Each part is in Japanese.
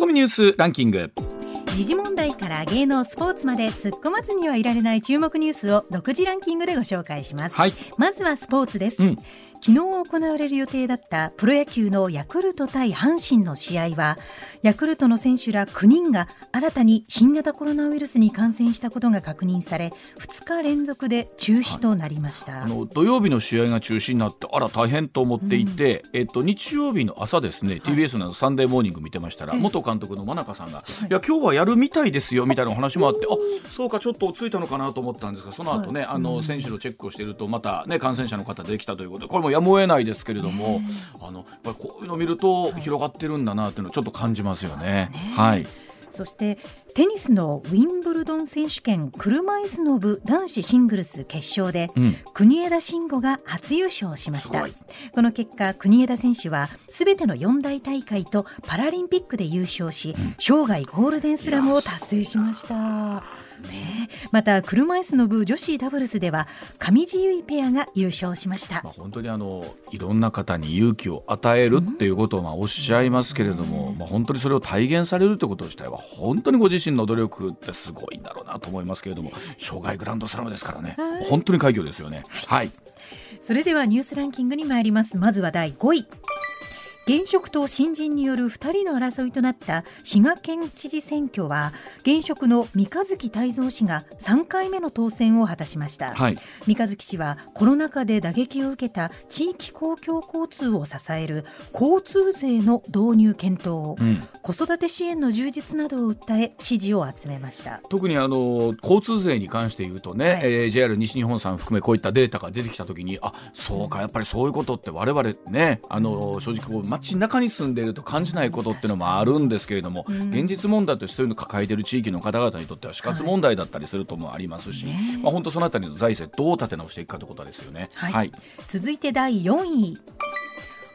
コミニュースランキング。時事問題から芸能スポーツまで突っ込まずにはいられない注目ニュースを独自ランキングでご紹介します、はい。まずはスポーツです、うん昨日行われる予定だったプロ野球のヤクルト対阪神の試合はヤクルトの選手ら9人が新たに新型コロナウイルスに感染したことが確認され2日連続で中止となりました、あの土曜日の試合が中止になってあら大変と思っていて、えっと、日曜日の朝ですね、TBS のサンデーモーニング見てましたら、元監督の真中さんが、い、や今日はやるみたいですよみたいなお話もあってあそうかちょっと落ち着いたのかなと思ったんですがその後ね、あの選手のチェックをしているとまた、ね、感染者の方出てきたということでこれもやむを得ないですけれども、あのやっぱりこういうのを見ると広がってるんだなっていうのをちょっと感じますよね。はい。そしてテニスのウィンブルドン選手権車椅子の部男子シングルス決勝で、うん。国枝慎吾が初優勝しました。この結果国枝選手はすべての四大大会とパラリンピックで優勝し、生涯ゴールデンスラムを達成しましたね。えまた車椅子の部女子ダブルスでは上地結衣ペアが優勝しました。まあ、本当にあのいろんな方に勇気を与えるっていうことをまあおっしゃいますけれども、まあ、本当にそれを体現されるということ自体は本当にご自身の努力ってすごいんだろうなと思いますけれども生涯グランドスラムですからね。本当に快挙ですよね。はい、それではニュースランキングに参ります。まずは第5位現職と新人による2人の争いとなった滋賀県知事選挙は現職の三日月泰造氏が3回目の当選を果たしました、はい。三日月氏はコロナ禍で打撃を受けた地域公共交通を支える交通税の導入検討、うん。子育て支援の充実などを訴え支持を集めました。特にあの交通税に関して言うとね、はい。えー JR 西日本さん含めこういったデータが出てきたときにあそうかやっぱりそういうことって我々ねあの正直こう街中に住んでいると感じないことっていうのもあるんですけれども、現実問題としてそういうのを抱えている地域の方々にとっては死活問題だったりするともありますし、まあ、本当そのあたりの財政どう立て直していくかということですよね。はい。はい。続いて第4位。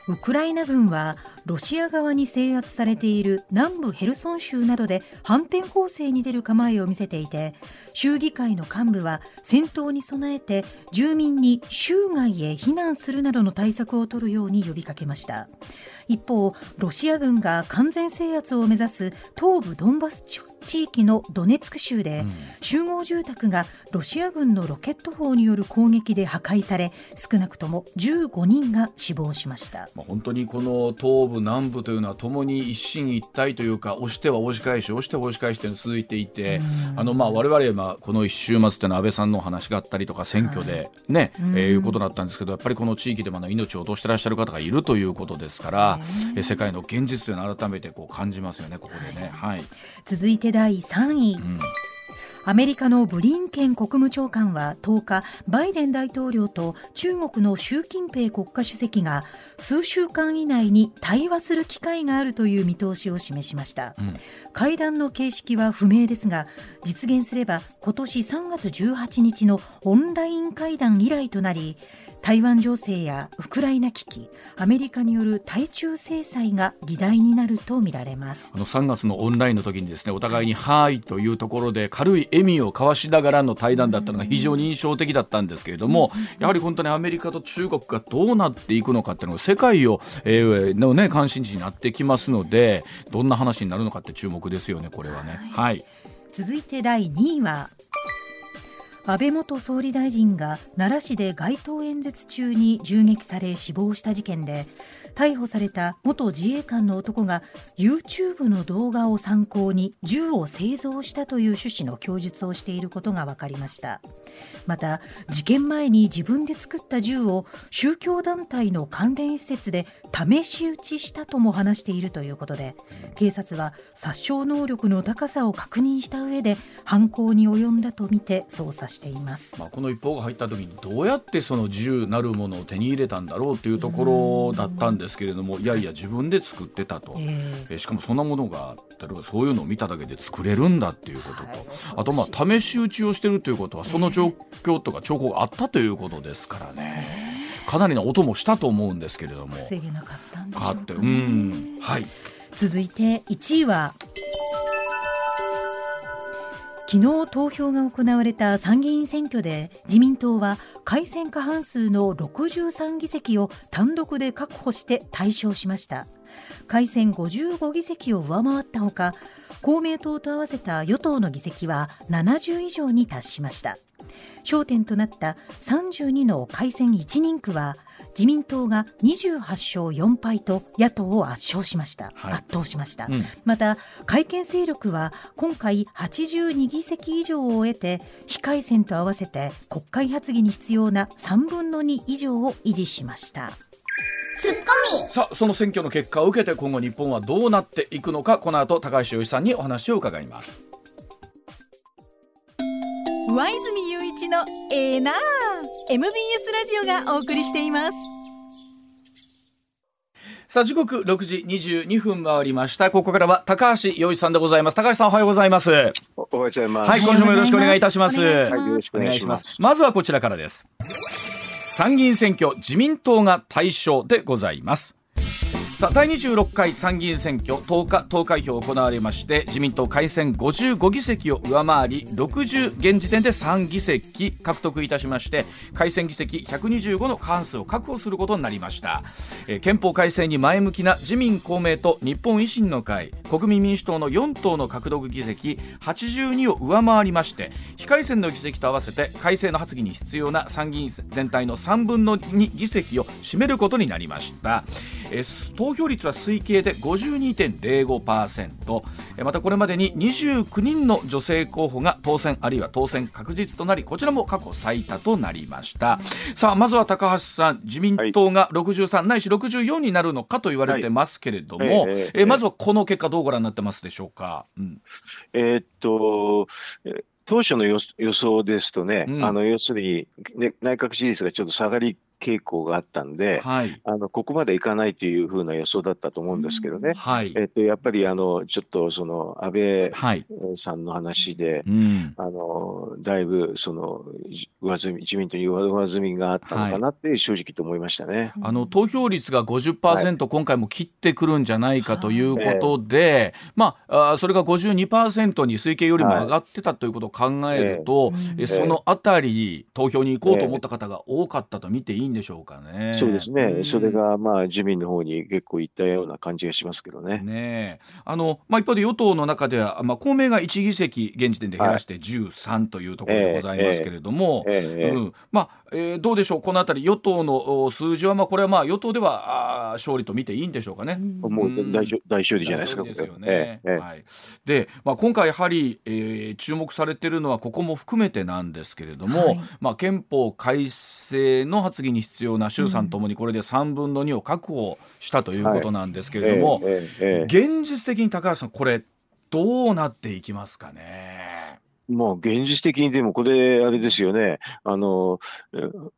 ウクライナ軍はロシア側に制圧されている南部ヘルソン州などで反転攻勢に出る構えを見せていて州議会の幹部は戦闘に備えて住民に州外へ避難するなどの対策を取るように呼びかけました。一方ロシア軍が完全制圧を目指す東部ドンバス地域のドネツク州で、集合住宅がロシア軍のロケット砲による攻撃で破壊され少なくとも15人が死亡しました。まあ、本当にこの東部南部というのはともに一進一退というか押しては押し返し押しては押し返しというのが続いていてあのまあ我々今この一週末というのは安倍さんのお話があったりとか選挙でね、えーいうことだったんですけどやっぱりこの地域でまだ命を落としてらっしゃる方がいるということですから、え。ー世界の現実というのを改めてこう感じますよねここでね。はい、続いて第3位、んアメリカのブリンケン国務長官は10日バイデン大統領と中国の習近平国家主席が数週間以内に対話する機会があるという見通しを示しました、会談の形式は不明ですが実現すれば今年3月18日のオンライン会談以来となり台湾情勢やウクライナ危機アメリカによる対中制裁が議題になるとみられます。あの3月のオンラインの時にですねお互いに「はい」というところで軽い笑みを交わしながらの対談だったのが非常に印象的だったんですけれどもやはり本当にアメリカと中国がどうなっていくのかっていうのが世界を、えーのね関心事になってきますのでどんな話になるのかって注目ですよねこれはね。はい。続いて第2位は安倍元総理大臣が奈良市で街頭演説中に銃撃され死亡した事件で逮捕された元自衛官の男が YouTube の動画を参考に銃を製造したという趣旨の供述をしていることが分かりました。また事件前に自分で作った銃を宗教団体の関連施設で試し撃ちしたとも話しているということで警察は殺傷能力の高さを確認した上で犯行に及んだとみて捜査しています。まあ、この一報が入った時にどうやってその銃なるものを手に入れたんだろうというところだったんですけれどもいやいや自分で作ってたと、ええ。ーしかもそんなものが例えばそういうのを見ただけで作れるんだっていうことと、あとまあ試し撃ちをしてるということはその状況とか兆候があったということですからね、かなりの音もしたと思うんですけれども。防げなかったんでしょあってううかねん。はい。続いて1位は昨日投票が行われた参議院選挙で自民党は改選過半数の63議席を単独で確保して大勝しました。改選55議席を上回ったほか公明党と合わせた与党の議席は70以上に達しました焦点となった32の改選1人区は自民党が28勝4敗と野党を圧勝しました、はい、圧倒しました、うん、また改憲勢力は今回82議席以上を得て非改選と合わせて国会発議に必要な3分の2以上を維持しました。ツッコミ。さあその選挙の結果を受けて今後日本はどうなっていくのかこの後高橋洋一さんにお話を伺います上泉雄一のエーナー MBS ラジオがお送りしています。さあ時刻6時22分回りました。ここからは高橋洋一さんでございます。高橋さんおはようございます。おはようございます。はい今週もよろしくお願いいたします。はいよろしくお願いします。まずはこちらからです。参議院選挙自民党が対象でございますさあ第26回参議院選挙10日投開票行われまして自民党改選55議席を上回り60現時点で3議席獲得いたしまして改選議席125の過半数を確保することになりました、えー、憲法改正に前向きな自民公明と日本維新の会国民民主党の4党の獲得議席82を上回りまして非改選の議席と合わせて改正の発議に必要な参議院全体の3分の2議席を占めることになりました、えー投票率は推計で52.05%またこれまでに29人の女性候補が当選あるいは当選確実となりこちらも過去最多となりました。さあまずは高橋さん。自民党が63、はい、ないし64になるのかと言われてますけれども、はい、ええまずはこの結果どうご覧になってますでしょうか、うん、えー、っと当初の予想ですとね、うん、あの要するに、ね、内閣支持率がちょっと下がり傾向があったんで、はい、あのここまでいかないというふうな予想だったと思うんですけどね、はい、えっと、やっぱりあのちょっとその安倍さんの話で、はいうん、あのだいぶその上積み自民党に上積みがあったのかなって正直と思いましたね、あの投票率が50%、はい、今回も切ってくるんじゃないかということで、えー、まあ、あそれが52%に推計よりも上がってたということを考えると、えー、そのあたり投票に行こうと思った方が多かったと見ていいんでしょうかね。そうですね。それがまあ自民の方に結構いったような感じがしますけどね。ねあのまあ一方で与党の中ではまあ公明が1議席現時点で減らして13というところでございますけれども、うんまあ、えー、どうでしょう？このあたり与党の数字はまあこれはまあ与党ではあ勝利と見ていいんでしょうかね。もう大大勝利じゃないですか。ですよね。はい。で、まあ今回やはり、えー、注目されているのはここも含めてなんですけれども、はい、まあ憲法改正の発議に必要な衆参ともにこれで3分の2を確保したということなんですけれども、現実的に高橋さんこれどうなっていきますかね？もう現実的にでもこれあれですよね。あの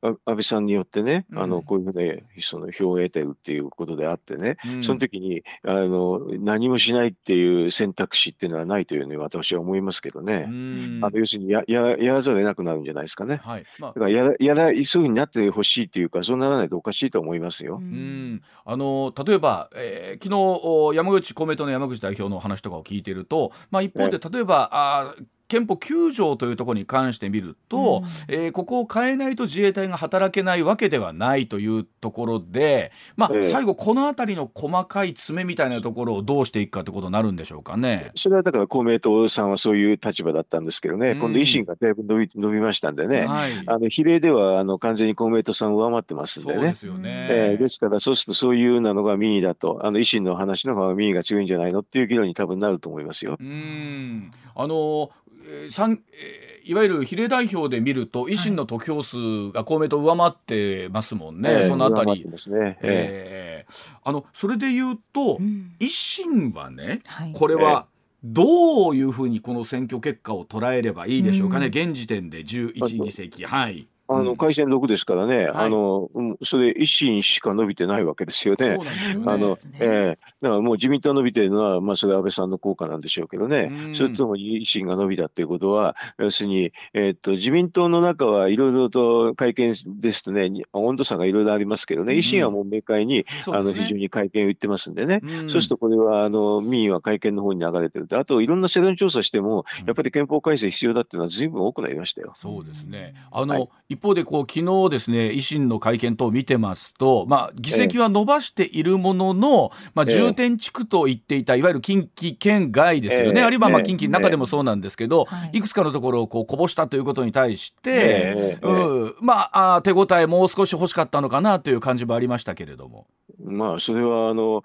安倍さんによってね、うん、あのこういうふうにその票を得てるっていうことであってね、うん、その時にあの何もしないっていう選択肢っていうのはないというふうに私は思いますけどね、うん、あの要するにやややらざるを得なくなるんじゃないですかね、はい。まあ、だからやらやらそういうふうになってほしいっていうかそうならないとおかしいと思いますよ。うん。あの例えば、えー、昨日山口公明党の山口代表の話とかを聞いていると、まあ、一方で例えば、あ憲法9条というところに関して見ると、うん、えー、ここを変えないと自衛隊が働けないわけではないというところで、まあ、えー、最後この辺りの細かい詰めみたいなところをどうしていくかということになるんでしょうかね。それはだから公明党さんはそういう立場だったんですけどね、うん、今度維新がだいぶ伸び伸びましたんでね、はい、あの比例ではあの完全に公明党さん上回ってますんでね。そうですよね、えー、ですからそうするとそういうなのが民意だとあの維新の話の方が民意が強いんじゃないのっていう議論に多分なると思いますよ。うん。あのえーえー、いわゆる比例代表で見ると維新の得票数が公明党上回ってますもんね、はい、そのあたり。ね。えー、あのそれで言うと、うん、維新はね、はい、これは、どういうふうにこの選挙結果を捉えればいいでしょうかね、うん、現時点で11議席。はいあの改選6ですからね、あのそれ、維新しか伸びてないわけですよね。あのええ。だからもう自民党伸びてるのは、まあ、それは安倍さんの効果なんでしょうけどね、それとも維新が伸びたっていうことは、要するに、えっと自民党の中はいろいろと会見ですとね、温度差がいろいろありますけどね、維新はもう明快に、あの非常に会見を言ってますんでね、そうするとこれはあの民意は会見の方に流れてるあといろんな世論調査しても、やっぱり憲法改正必要だっていうのは、ずいぶん多くなりましたよ。そうですね。あの、はい一方でこう昨日ですね維新の会見等を見てますと、まあ、議席は伸ばしているものの、まあ、重点地区と言っていたいわゆる近畿圏外ですよね、あるいはまあ近畿の中でもそうなんですけど、い、くつかのところをこうこぼしたということに対して、うんまああ手応えもう少し欲しかったのかなという感じもありましたけれども。まあそれはあの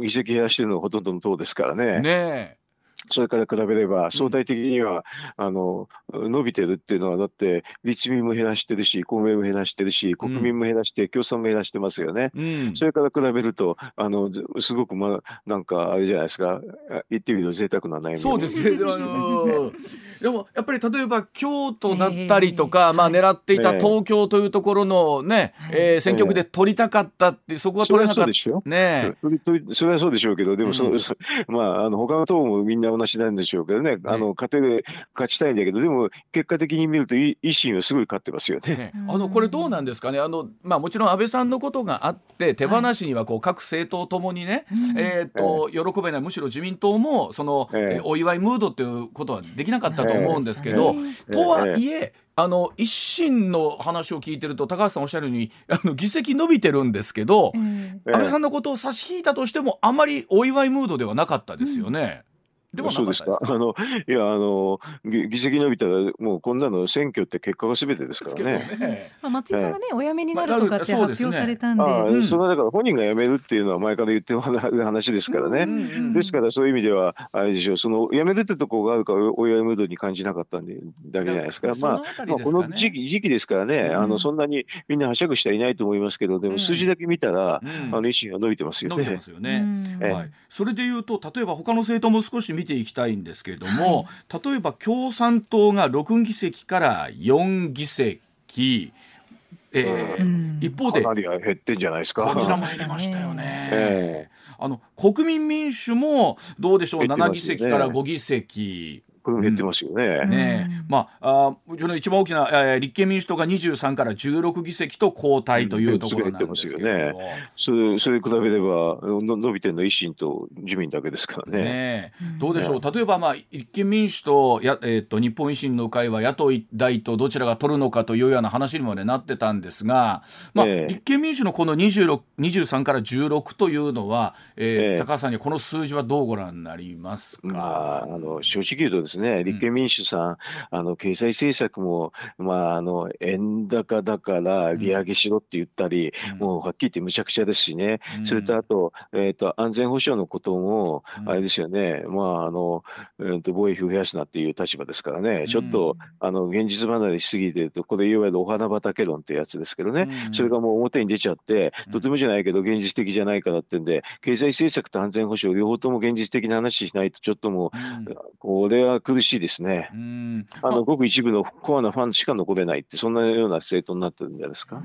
議席減らしてるのはほとんどの党ですからね。ねそれから比べれば相対的には、あの伸びてるっていうのはだって立民も減らしてるし公明も減らしてるし国民も減らして、共産も減らしてますよね、うん、それから比べるとあのすごくまあなんかあれじゃないですか。言ってみると贅沢な悩み。そうですね、あのー、でもやっぱり例えば京都だったりとか、まあ狙っていた東京というところのね、えー、選挙区で取りたかったってそこは取れなかった。ねそれはそうでしょうけどでもそ、うん、まああの他の党もみんな同じなんでしょうけどね、あの家庭で勝ちたいんだけど、でも結果的に見ると、維新はすごい勝ってますよね。ね。あのこれ、どうなんですかね、あのまあ、もちろん安倍さんのことがあって、手放しにはこう各政党ともにね、えーと喜べない、むしろ自民党もその、えー、お祝いムードっていうことはできなかったと思うんですけど、とはいえ、あの一心の話を聞いてると高橋さんおっしゃるように あの議席伸びてるんですけど、安倍さんのことを差し引いたとしてもあまりお祝いムードではなかったですよね。うんでもそうですか。あのいやあの議席伸びたらもうこんなの選挙って結果がすべてですからね。ねまあ松井さんがね、お辞めになるとかって発表されたんで、あうん、それはだから本人が辞めるっていうのは前から言ってる話ですからね。ですからそういう意味ではあれでしょう。その辞めるってとこがあるかお祝いムードに感じなかったんでだけじゃないですか。まあ、まあこの時期時期ですからね、あのそんなにみんなはしゃぐ人はいないと思いますけど、でも数字だけ見たら、あの維新が伸びてますよね。伸びてますよね。はい。それでいうと例えば他の政党も少し見ていきたいんですけれども、はい、例えば共産党が6議席から4議席。えー、一方でかなり減ってんじゃないですか。こちらも減りましたよね、えー、あの国民民主もどうでしょう、ね、7議席から5議席これも減ってますよね。うん、ねまあ、あその一番大きな、えー、立憲民主党が23から16議席と交代というところなんですけど、うん、ね、それそれ比べればの伸びてるの維新と自民だけですからね。ねどうでしょう、例えば、まあ、立憲民主とや、えーと、日本維新の会は野党一大とどちらが取るのかというような話にまでなってたんですが、まあ、立憲民主のこの26 23から16というのは、えー、高橋さんにこの数字はどうご覧になりますか、まあ、あの正直言うとですね、立憲民主さん、うん、あの経済政策も、まあ、あの円高だから利上げしろって言ったり、うん、もうはっきり言ってむちゃくちゃですしね、うん、それとあと,、えーと、安全保障のことも、あれですよね、まああのえーと、防衛費を増やすなっていう立場ですからね、ちょっとあの現実離れしすぎてると、これいわゆるお花畑論ってやつですけどね、それがもう表に出ちゃって、とてもじゃないけど現実的じゃないからってんで、経済政策と安全保障両方とも現実的な話しないと、ちょっともう、これは苦しいですね。あのごく一部のコアなファンしか残れないって、そんなような政党になってるんじゃないですか？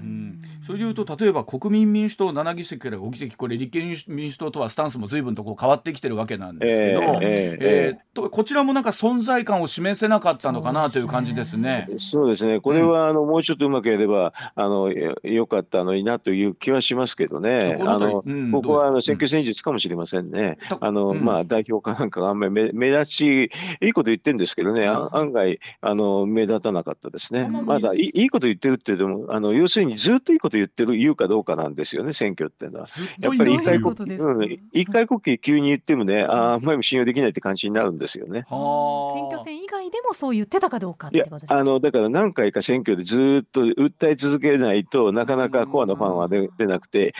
それでいうと、例えば国民民主党7議席から5議席、これ、立憲民主党とはスタンスも随分とこう変わってきてるわけなんですけど、えーえーえー、とこちらもなんか存在感を示せなかったのかなという感じですね。そうですね、これはあの、もうちょっとうまくやればあのよかったのになという気はしますけどね、あの、うん、僕はあの選挙戦術かもしれませんね。あの、まあ、代表かなんかがあんまり目目立ち、いいこと言ってるんですけどね、案外あの目立たなかったですね。まだいいこと言ってるってでもあの要するにずっといいこと言ってる言うかどうかなんですよね選挙っていうのは。やっぱり一回こ、うん、一回国旗急に言ってもね、ああんまり信用できないって感じになるんですよね。選挙戦以外でもそう言ってたかどうかってことですあのだから何回か選挙でずっと訴え続けないとなかなかコアなファンは出出なくて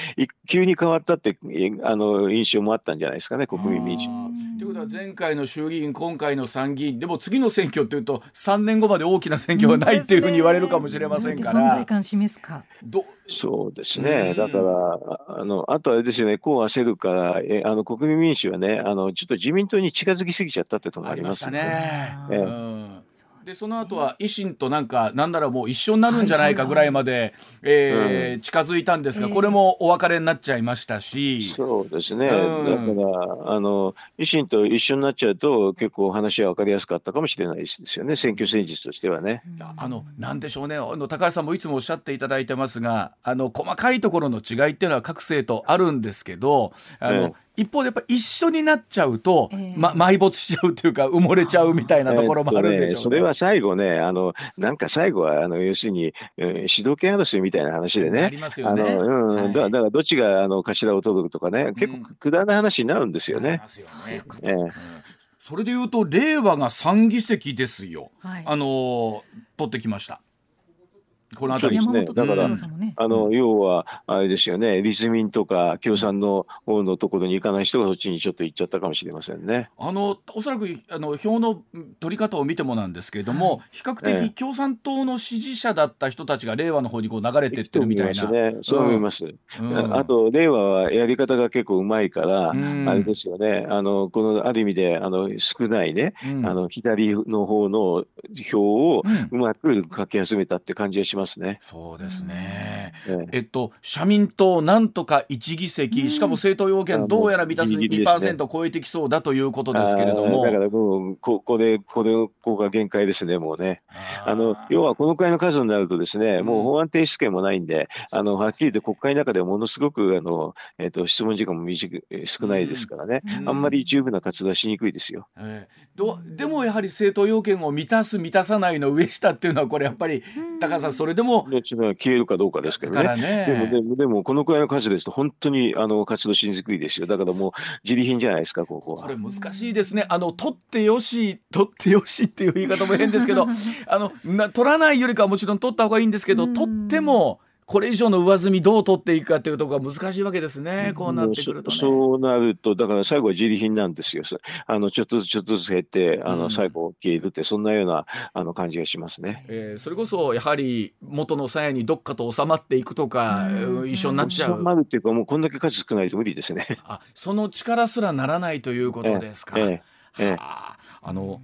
急に変わったってあの印象もあったんじゃないですかね国民民主。ということは前回の衆議院今回の参議院でも次の選挙というと3年後まで大きな選挙はないっていうふうに言われるかもしれませんから。存在感示すか。そうですね、だからあのあとあれですよね。こう焦るからえあの国民民主はねあのちょっと自民党に近づきすぎちゃったってところありますね。ね。え。うんでその後は維新となんかなんならもう一緒になるんじゃないかぐらいまで、え近づいたんですが、これもお別れになっちゃいましたし。そうですね、うん、だからあの維新と一緒になっちゃうと結構話は分かりやすかったかもしれないですよね。選挙戦術としてはね。あのなんでしょうね。あの高橋さんもいつもおっしゃっていただいてますがあの細かいところの違いっていうのは各政党あるんですけどあの、一方でやっぱ一緒になっちゃうと、えー、ま、埋没しちゃうというか埋もれちゃうみたいなところもあるんでしょう、ね。えーね、それは最後ねあのなんか最後はあの要するに、えー、主導権争いみたいな話でね。ありますよね。うんはい、だだからどっちがあの頭を取るとかね結構くだらない話になるんですよね。それでいうと令和が3議席ですよ、はい、あの取ってきました。この辺り。ですね。だから、あの、要は、あれですよね、立民とか共産の方のところに行かない人がそっちにちょっと行っちゃったかもしれませんね。あの、おそらく、あの、票の取り方を見てもなんですけれども、はい、比較的共産党の支持者だった人たちが令和の方にこう流れてってるみたいな。ね、そう思います。うん、あと、令和はやり方が結構うまいから、うん、あれですよね、あの、この、ある意味で、あの、少ないね、うん、あの、左の方の票をうまくかき集めたって感じがします。ますね。そうですね。えっと社民党なんとか一議席、しかも政党要件どうやら満たす2%超えてきそうだということですけれども。だからもうここでこれここが限界ですねもうね。あの要はこのくらいの数になるとですね、もう法案提出権もないんで、あのはっきり言って国会の中でものすごくあのえっと質問時間も短い少ないですからね、あんまり十分な活動はしにくいですよ。えー、どでもやはり政党要件を満たす満たさないの上下っていうのはこれやっぱり高さそれでも消えるかどうかですけどね。ねでもでもでもこのくらいの数ですと本当にあの活動しにくいですよ。だからもう自利品じゃないですかこここれ難しいですね。あの取ってよし取ってよしっていう言い方も変ですけど、あのな取らないよりかはもちろん取った方がいいんですけど、取っても。これ以上の上積みどう取っていくかというところが難しいわけですね、こうなってくると、ね、そうなると、だから最後は自利品なんですよ。あのちょっとずつちょっとずつ減って、あの最後消えるって、そんなようなあの感じがしますね、えー、それこそやはり元の鞘にどっかと収まっていくとか、うん、一緒になっちゃう。収まるっていうか、もうこんだけ数少ないと無理ですね。あその力すらならないということですか？えーえー、はあ、あの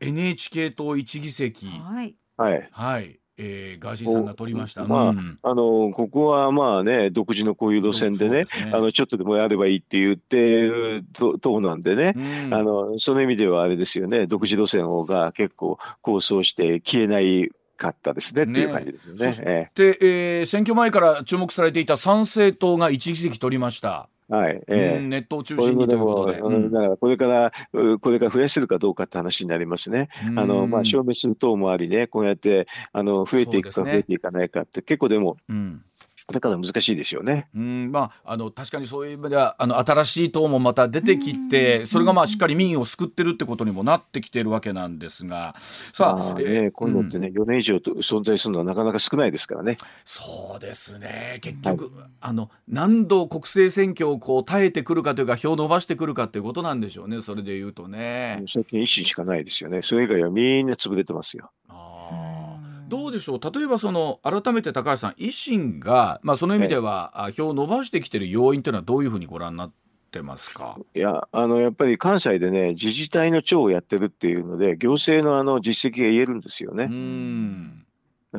NHK 党一議席。はい。はい。はいえー、ガーシーさんが取りました。まあ、うん、あのここはまあね独自のこういう路線でね、ね、あのちょっとでもやればいいって言って党なんでね、うん、あのその意味ではあれですよね独自路線をが結構構想して消えないかったですねっていう感じですよね。で、えー、選挙前から注目されていた参政党が一議席取りました。はい、えー、ネットを中心にということで、うん、だからこれからこれから増やせるかどうかって話になりますね。あのまあ消滅する等もありね、こうやってあの増えていくか増えていかないかって結構でも。うんだから難しいですよね。うんまあ、あの確かにそういう意味ではあの新しい党もまた出てきてそれがまあしっかり民意を救ってるってことにもなってきてるわけなんですがさあ、ね、えー、こういうのってね、うん、4年以上と存在するのはなかなか少ないですからね。そうですね結局、はい、あの何度国政選挙をこう耐えてくるかというか票を伸ばしてくるかということなんでしょうねそれで言うとね。最近維新しかないですよねそれ以外はみんな潰れてますよ。どうでしょう？例えばその改めて高橋さん維新が、まあ、その意味では、票を伸ばしてきてる要因というのはどういうふうにご覧になってますか？いやあのやっぱり関西でね自治体の長をやってるっていうので行政のあの実績が言えるんですよね。うん。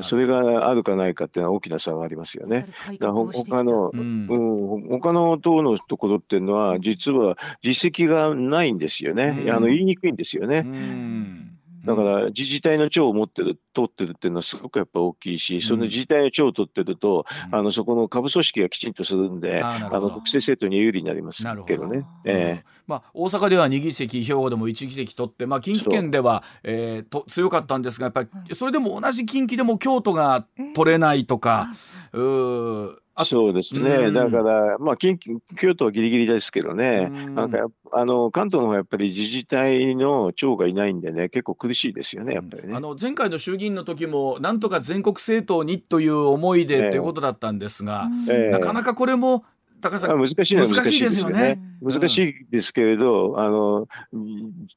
それがあるかないかっていうのは大きな差がありますよね。だ他の、うん、うん、他の党のところっていうのは実は実績がないんですよね。あの言いにくいんですよね。うんだから自治体の長を持ってる、取ってるっていうのはすごくやっぱ大きいし、その自治体の長を取ってると、あのそこの下部組織がきちんとするんで、あの国政政党に有利になりますけどね。えまあ、大阪では2議席、兵庫でも1議席取って、まあ、近畿圏では、えー、と強かったんですが、やっぱりそれでも同じ近畿でも京都が取れないとか、うそうですね、だから、まあ近畿、京都はぎりぎりですけどね、なんかあの関東の方はやっぱり自治体の長がいないんでね、結構苦しいですよね、やっぱりね。あの前回の衆議院の時も、なんとか全国政党にという思いでということだったんですが、えー、なかなかこれも高さん難しい難しいですよね。難しいですけれど、あの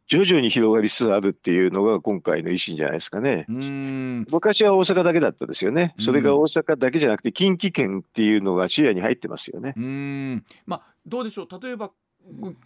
徐々に広がりつつあるっていうのが今回の維新じゃないですかね。昔は大阪だけだったですよね。それが大阪だけじゃなくて近畿圏っていうのが視野に入ってますよね。うんまあどうでしょう例えば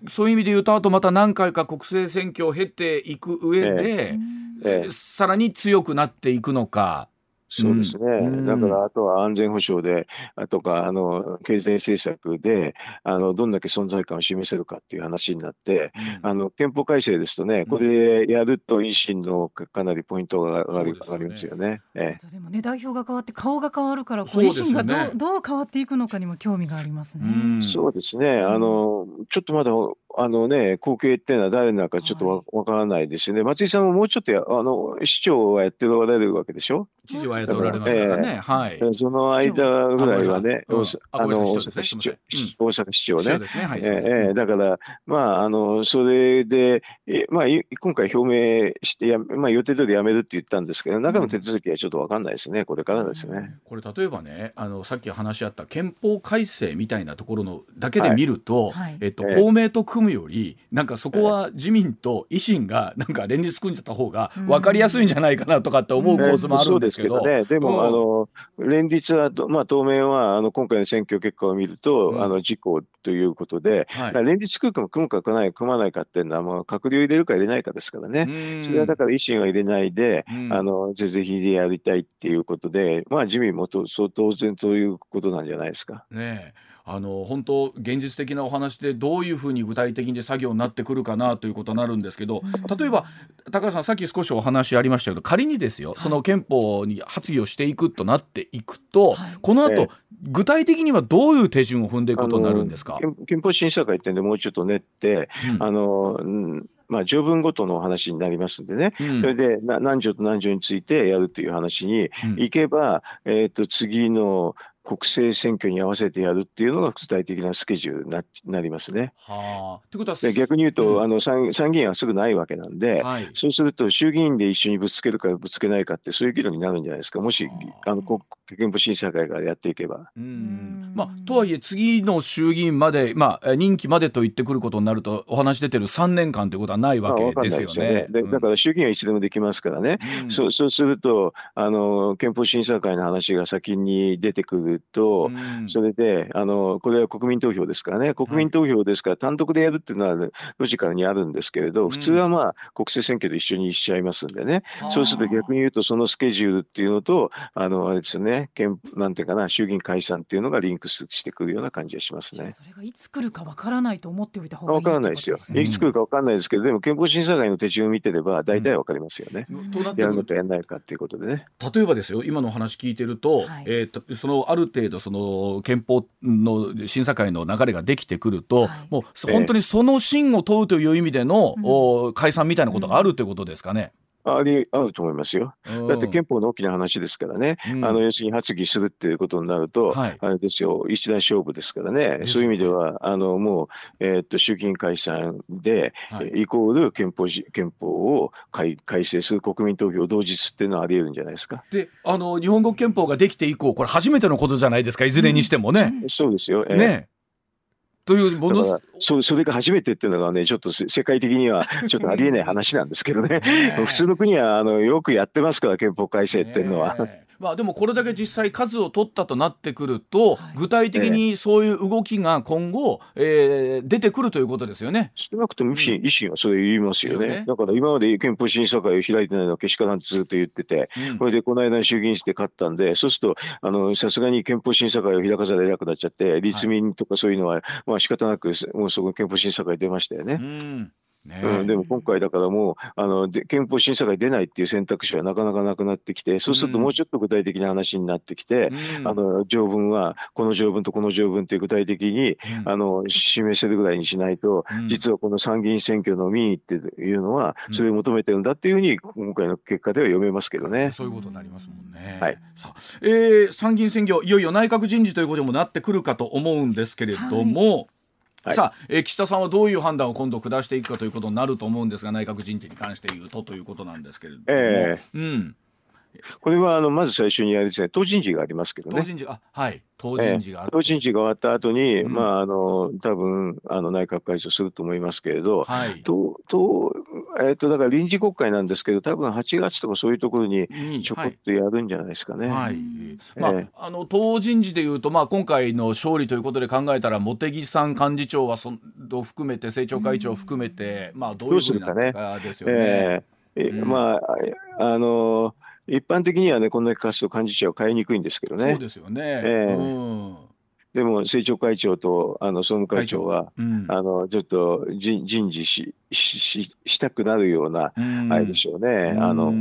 そういう意味で言うとあとまた何回か国政選挙を経ていく上で、えええ、さらに強くなっていくのかそうですね、うん、だからあとは安全保障で、とかあの経済政策であのどんだけ存在感を示せるかっていう話になって、うん、あの憲法改正ですとね、これでやると維新のかなりポイントが上がり,、上がりますよね。ええ、でもね、代表が変わって、顔が変わるから、こう維新がどうね、どう変わっていくのかにも興味がありますね。そうですね。あのちょっとまだあのね、後継っていうのは誰なのかちょっとわ、わからないですしね、松井さんももうちょっとやあの市長はやっておられるわけでしょ？知事はやっておられますからね、えー、はい。その間ぐらいはね、あの大阪市長、大阪市長ね。ね。はい、えー、だから、まあ、あの、それで、えまあ、今回表明してや、まあ、予定通りやめるって言ったんですけど、中の手続きはちょっとわかんないですね、これからですね。これ、例えばね、あの、さっき話し合った憲法改正みたいなところのだけで見ると、はい、えっと、公明と組むより、なんかそこは自民と維新がなんか連立組んじゃった方が分かりやすいんじゃないかなとかって思う構図もあるんですけど。ね、でも、あの連立は、まあ、当面はあの今回の選挙結果を見ると、あの事故ということで、はい、連立空間を組むか組まない組まないかっていうのは、まあ、閣僚入れるか入れないかですからね、それはだから維新は入れないで、あの是々非でやりたいっていうことで、まあ、自民もとそう当然ということなんじゃないですか。ねあの本当現実的なお話でどういうふうに具体的に作業になってくるかなということになるんですけど例えば高橋さんさっき少しお話ありましたけど仮にですよ、その憲法に発議をしていくとなっていくと、はい、この後、具体的にはどういう手順を踏んでいくことになるんですか？憲法審査会ってんでもうちょっと練って、うん、あの、まあ、条文ごとの話になりますんでね、うん、それで何条と何条についてやるという話にいけば、うん、えー、と次の国政選挙に合わせてやるっていうのが具体的なスケジュールにななりますね。はあ、ってことは逆に言うと、うん、あの参参議院はすぐないわけなんで、はい、そうすると衆議院で一緒にぶつけるかぶつけないかってそういう議論になるんじゃないですか。もしあ。の国憲法審査会がやっていけば。うん。まあ、とはいえ次の衆議院まで、まあ、任期までと言ってくることになるとお話出てる3年間ということはないわけですよね。で、だから衆議院はいつでもできますからね、うん、そうそうするとあの憲法審査会の話が先に出てくると、うん、それであのこれは国民投票ですからね。国民投票ですから単独でやるっていうのはロジカルにあるんですけれど、普通はまあ国政選挙と一緒にしちゃいますんでね、そうすると逆に言うとそのスケジュールっていうのとあのあれですよね。なんていうかな衆議院解散っていうのがリンクしてくるような感じがしますね。それがいつ来るかわからないと思っておいた方がいい、ね、わからないですよ。いつ来るかわからないですけど、でも憲法審査会の手順を見てれば大体わかりますよね。うん、やるのとやらないかっていうことでね。例えばですよ、今の話聞いてると、はい、えー、とそのある程度その憲法の審査会の流れができてくると、はい、もう本当にその真を問うという意味での、うん、解散みたいなことがあるということですかね。うんありあると思いますよ。だって憲法の大きな話ですからね、うん、あの要するに発議するっていうことになると、はい、あれですよ、一大勝負ですからね、そういう意味では、あのもう、えー、っと衆議院解散で、はい、イコール憲法憲法を改改正する国民投票同日っていうのはあり得るんじゃないですか。であの日本語憲法ができて以降、これ、初めてのことじゃないですか、いずれにしてもね。うん、そうですよ、えー、ねというものそそれが初めてっていうのがねちょっと世界的にはちょっとありえない話なんですけどね。普通の国はあのよくやってますから憲法改正っていうのは。まあ、でもこれだけ実際数を取ったとなってくると、具体的にそういう動きが今後、えー、出てくるということですよね。少なくとも維新,、維新はそれ言いますよね。だから今まで憲法審査会を開いてないのはけしからんってずっと言ってて、うん、これでこの間衆議院で勝ったんで、そうすると、あの、さすがに憲法審査会を開かざるを得なくなっちゃって、立民とかそういうのは、はい、まあ仕方なく、もうそこ憲法審査会出ましたよね。うんね。うん、でも今回だからもうあので憲法審査会出ないっていう選択肢はなかなかなくなってきてそうするともうちょっと具体的な話になってきて、うん、あの条文はこの条文とこの条文って具体的に、うん、あの示せるぐらいにしないと、実はこの参議院選挙の民意っていうのはそれを求めてるんだっていうふうに今回の結果では読めますけどね。そういうことになりますもんね。はい、さあ、えー、参議院選挙いよいよ内閣人事ということにもなってくるかと思うんですけれども。はいはい、さあ、えー、岸田さんはどういう判断を今度下していくかということになると思うんですが内閣人事に関して言うとということなんですけれども、えー、うん。これはあのまず最初にやるですね党人事がありますけどね。党人事あはい。党人事が、えー、党人事が終わった後に、うん、まああの多分あの内閣改造すると思いますけれど、はい、党党えっ、ー、とだから臨時国会なんですけど多分8月とかそういうところにちょこっとやるんじゃないですかね。はい、まあ、あの党人事でいうとまあ今回の勝利ということで考えたら茂木さん幹事長はそを含めて政調会長を含めて、まあどういうふうになるかですよね。えまああのー一般的にはねこんだけ貸すと幹事長は変えにくいんですけどね。そうですよね。えーうんでも政調会長とあの総務会長は、うん、あのちょっと人人事しししたくなるような、あれでしょうね。あの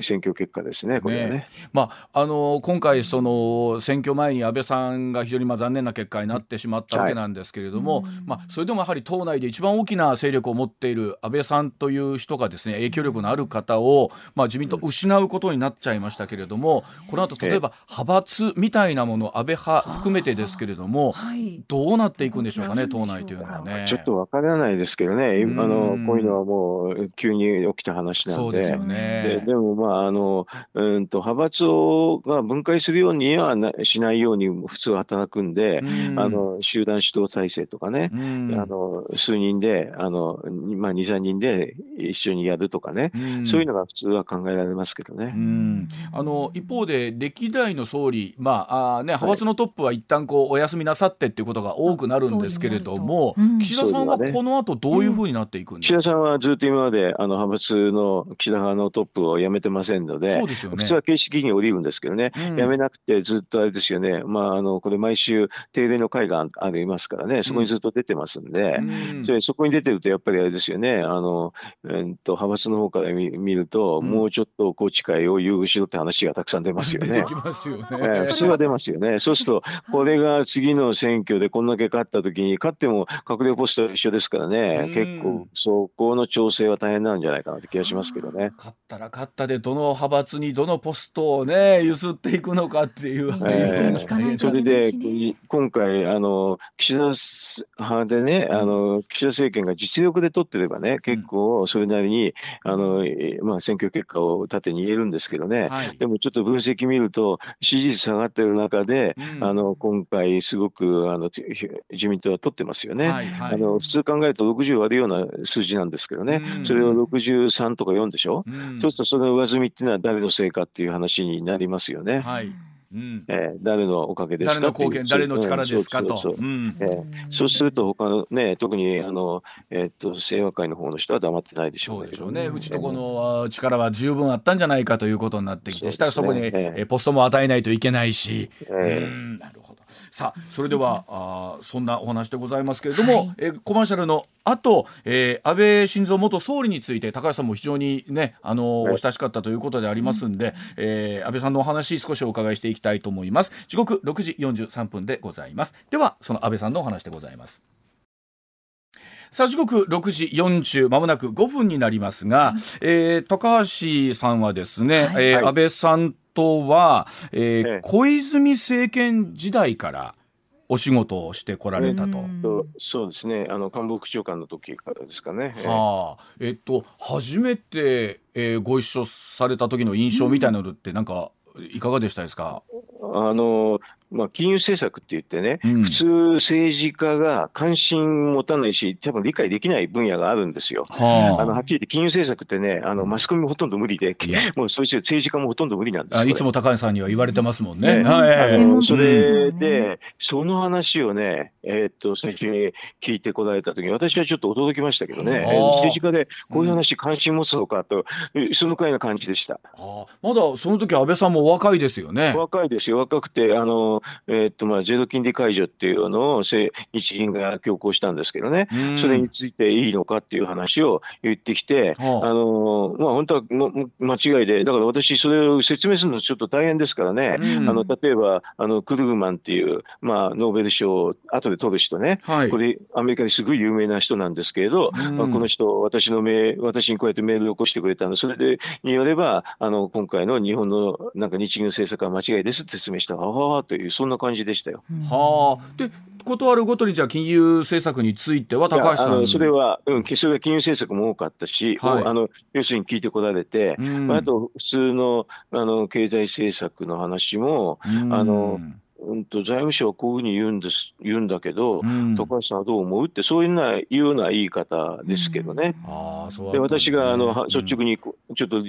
選挙結果ですね、これはね。ねまあ、あの今回、その選挙前に安倍さんが非常にまあ残念な結果になってしまったわけなんですけれども、はい、まあ、それでもやはり党内で一番大きな勢力を持っている安倍さんという人がですね影響力のある方を、まあ、自民党失うことになっちゃいましたけれども、この後例えば派閥みたいなもの、安倍派含めてですけれども、どうなっていくんでしょうかね、党内というのはね。ちょっとわからないですけどね、あのこういうのはもう急に起きた話なんで。そうですよね。ででもまああのうんと派閥をが分解するようにはなしないように普通は働くんで、ん。あの集団指導体制とかね、あの数人であの、まあ、23人で一緒にやるとかね、そういうのが普通は考えられますけどね。あの一方で歴代の総理、まああね、派閥のトップは一旦こうお休みなさってっていうことが多くなるんですけれども、岸田さんはこの後どういうふうになっていくんですか、岸田さんはずっと今まであの派閥の岸田派のトップを辞めてませんので、でね、普通は形式に降りるんですけどね、うん、やめなくてずっとあれですよね、まあ、あのこれ、毎週定例の会がありますからね、そこにずっと出てますんで、うん、それそこに出てると、やっぱりあれですよね、あのえー、っと派閥の方から見見ると、うん、もうちょっと宏池会を優遇しろって話がたくさん出ますよね。出てきますよね、えー、普通は出ますよね。そうすると、これが次の選挙でこんだけ勝ったときに、勝っても閣僚ポスト一緒ですからね、結構、そこの調整は大変なんじゃないかなって気がしますけどね。勝ったら勝ったで、どの派閥にどのポストをね譲っていくのかっていう、えー、それで今回あの岸田派でねあの岸田政権が実力で取ってればね結構それなりに、あのまあ、選挙結果を盾に言えるんですけどね、はい、でもちょっと分析見ると支持率下がってる中で、うん、あの今回すごくあの自民党は取ってますよね、はいはい、あの普通考えると60割るような数字なんですけどね、うん、それを63とか4でしょ、うん、そうするとその上積みっていうのは誰のせいかっていう話になりますよね。はいうん、えー、誰のおかげですか誰の貢献誰の力ですかと。そうすると他のね特にあのえー、っと清和会の方の人は黙ってないでしょう、ね、そうでしょうね。うちとこの力は十分あったんじゃないかということになってきて、したらそこに、えー、ポストも与えないといけないし。えー、うんなるほど。さあそれではあそんなお話でございますけれども、はい、えコマーシャルの後、えー、安倍晋三元総理について高橋さんも非常にねあの、はい、お親しかったということでありますんで、うん、えー、安倍さんのお話少しお伺いしていきたいと思います。時刻6時43分でございます。ではその安倍さんのお話でございます。さあ時刻6時40まもなく5分になりますが、うん、えー、高橋さんはですね、はい、えー、安倍さんとは、えー、ええ、小泉政権時代からお仕事をしてこられたと。そうですね。あの官房副長官の時からですかね。はあ、えっと初めて、えー、ご一緒された時の印象みたいなのってなんかいかがでしたですか？あのまあ、金融政策って言ってね、うん、普通政治家が関心持たないし、多分理解できない分野があるんですよ。はあ、あのはっきり言って金融政策ってね、あのマスコミもほとんど無理で、もうそういう政治家もほとんど無理なんですいつも高橋さんには言われてますもんね。はい、それで、その話をね、えー、っと最初に聞いてこられた時に、私はちょっと驚きましたけどね、政治家でこういう話関心持つのかと、そのくらいな感じでした。あまだその時安倍さんも若いですよね。若いですよ、若くて、あのえー、っとまあ、ゼロ金利解除っていうのを日銀が強行したんですけどね、それについていいのかっていう話を言ってきて、あ。のまあ、本当は間違いで、だから私、それを説明するのちょっと大変ですからね、あの例えばあのクルグマンっていう、まあ、ノーベル賞を後で取る人ね、はい、これ、アメリカですごい有名な人なんですけれど、まあ、この人、私のメ私にこうやってメールを起こしてくれたの、それでによれば、あの今回の日本のなんか日銀の政策は間違いですって説明した、はあという、そんな感じでしたよ。はあ。で断るごとにじゃあ金融政策については高橋さん。それは、うん、それは金融政策も多かったし、はい、あの要するに聞いてこられて、まあ、あと普通のあの経済政策の話も、あのうんと財務省はこういうふうに言うんです言うんだけど、うん、高橋さんはどう思うってそういうようないうような言い方ですけどね。うん、あで私があの率直にちょっと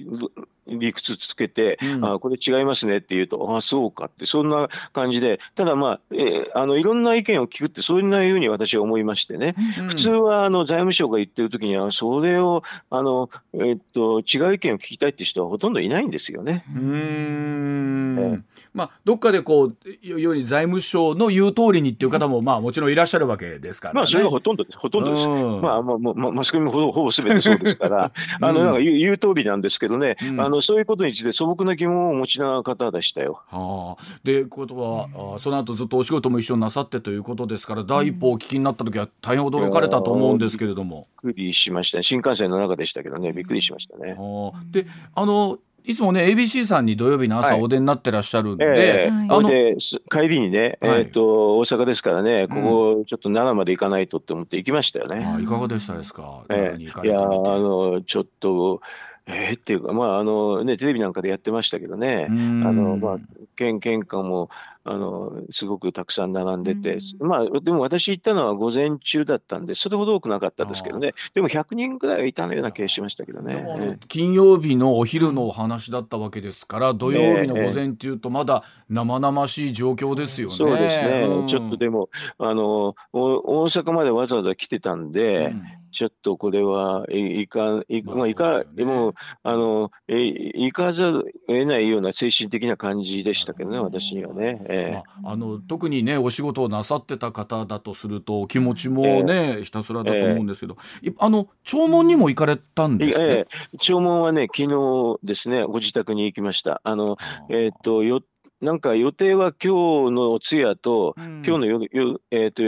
理屈つけて、うん、あこれ違いますねって言うとあそうかってそんな感じでただまあ,、えー、あのいろんな意見を聞くってそんなふうに私は思いましてね、うん、普通はあの財務省が言ってる時にはそれをあの、えー、っと違う意見を聞きたいって人はほとんどいないんですよね。うん、えー、まあ、どっかでこうように財務省の言う通りにっていう方も、まあ、もちろんいらっしゃるわけですから、ね、まあそれがほとんどです。ほとんどです、まあまあまあ、マスコミもほぼほぼ全てそうですから。あのなんか言う言う通りなんですけどね、あのそういうことについて素朴な疑問をお持ちな方でしたよ。はあ、でことは、あその後ずっとお仕事も一緒になさってということですから第一歩お聞きになった時は大変驚かれたと思うんですけれども。びっくりしましたね。新幹線の中でしたけどね。びっくりしましたね。はあ、であのいつもね ABC さんに土曜日の朝お出になってらっしゃるんで、はい。えー、あので帰りにね、えーと、大阪ですからねここちょっと奈良まで行かないとって思って行きましたよね。あいかがでしたですか、えー、いやあのちょっとえー、っていうか、まああのね、テレビなんかでやってましたけどね、あのまあ、県県下もあのすごくたくさん並んでて、まあ、でも私行ったのは午前中だったんで、それほど多くなかったですけどね、でも100人ぐらいはいたのような気がしましたけどね。金曜日のお昼のお話だったわけですから、土曜日の午前っていうと、まだ生々しい状況ですよね。そうですね、うん、ちょっとでもあの大阪までわざわざ来てたんで、うんちょっとこれはいか、いまあ、いか、ね、もう、あの、えいかざるを得ないような精神的な感じでしたけどね、私にはね。えー、あの特にね、お仕事をなさってた方だとすると、気持ちもね、え。ー、ひたすらだと思うんですけど、えー、あの、弔問にも行かれたんですね？えー、弔問はね、昨日ですね、ご自宅に行きました。あの、えっ、と、よなんか予定は今日のお通夜と、うん、今日の夜、夜えっ、ー、と、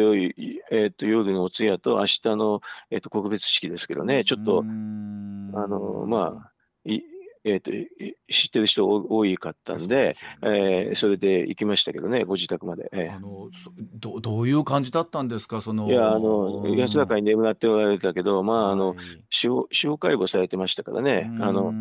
えー、と夜のお通夜と明日の、えー、と告別式ですけどね、ちょっと、あの、まあ、いえーと、知ってる人多いかったんで、でね、えー、それで行きましたけどね、ご自宅まで。えー、あのどどういう感じだったんですか、そのいや、あの安らかに眠っておられたけど、まあ、あの司法司法解剖されてましたからね、あの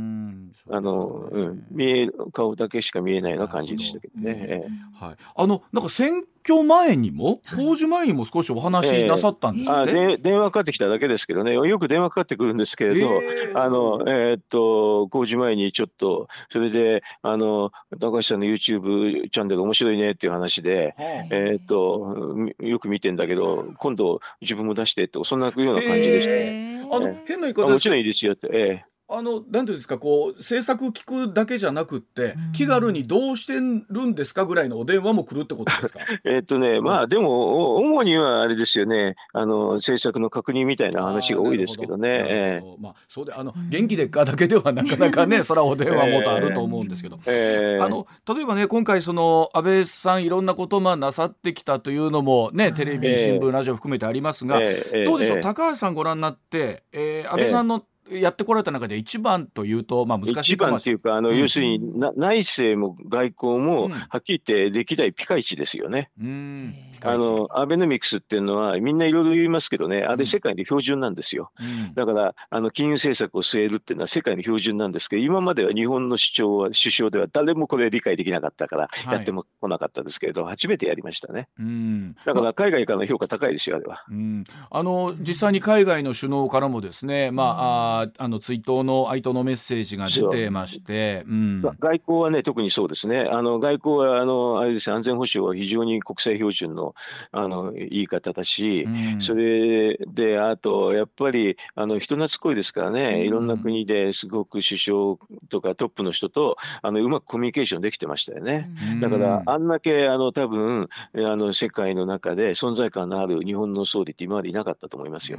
あの、うん、見え顔だけしか見えないような感じでしたけどね。はい、あのなんか選挙前にも、公示前にも少しお話なさったんですね、えー、あで電話かかってきただけですけどね、よく電話かかってくるんですけれど、えー、あのえー、っと公示前にちょっと、それであの高橋さんの YouTube チャンネル面白いねっていう話で、えー、っとよく見てんだけど、今度自分も出してって、そんなような感じでしたね。あの変な言い方もちろんいいですよって。えーあの、なんていうんですか、こう、制作聞くだけじゃなくって、気軽にどうしてるんですかぐらいのお電話も来るってことですか？えっとね、まあ、でも、主にはあれですよね、あの、制作の確認みたいな話が多いですけどね。えー、まあ、そうで、あの、元気でっかだけではなかなかね、そらお電話もとあると思うんですけど。えー、あの、例えばね、今回、その、安倍さん、いろんなことまあなさってきたというのも、ね、テレビ、新聞、ラジオ含めてありますが、どうでしょう、高橋さんご覧になって、えー、安倍さんの、やってこられた中で一番というと、まあ、難しい。一番っていうか、あの、うん、要するにな、内政も外交も、はっきり言って歴代ピカイチですよね。うん、あの、アベノミクスっていうのは、みんないろいろ言いますけどね、あれ世界の標準なんですよ。うん、だから、あの、金融政策を据えるっていうのは世界の標準なんですけど、今までは日本の主張は、首相では誰もこれ理解できなかったから、やっても来なかったですけれど、はい、初めてやりましたね。うん、だから、海外からの評価高いですよ、あれは。うん、あの、実際に海外の首脳からもですね、まあ、ああの、追悼の哀悼のメッセージが出てまして、う。ん、外交はね、特にそうですね。あの、外交は、あの、あれです安全保障は非常に国際標準の、あの、言い方だし、うん、それで、あと、やっぱり、あの、人懐っこいですからね、いろんな国ですごく首相とかトップの人と、あの、うまくコミュニケーションできてましたよね。だから、あんだけ、あの、多分、あの、世界の中で存在感のある日本の総理って今までいなかったと思いますよ。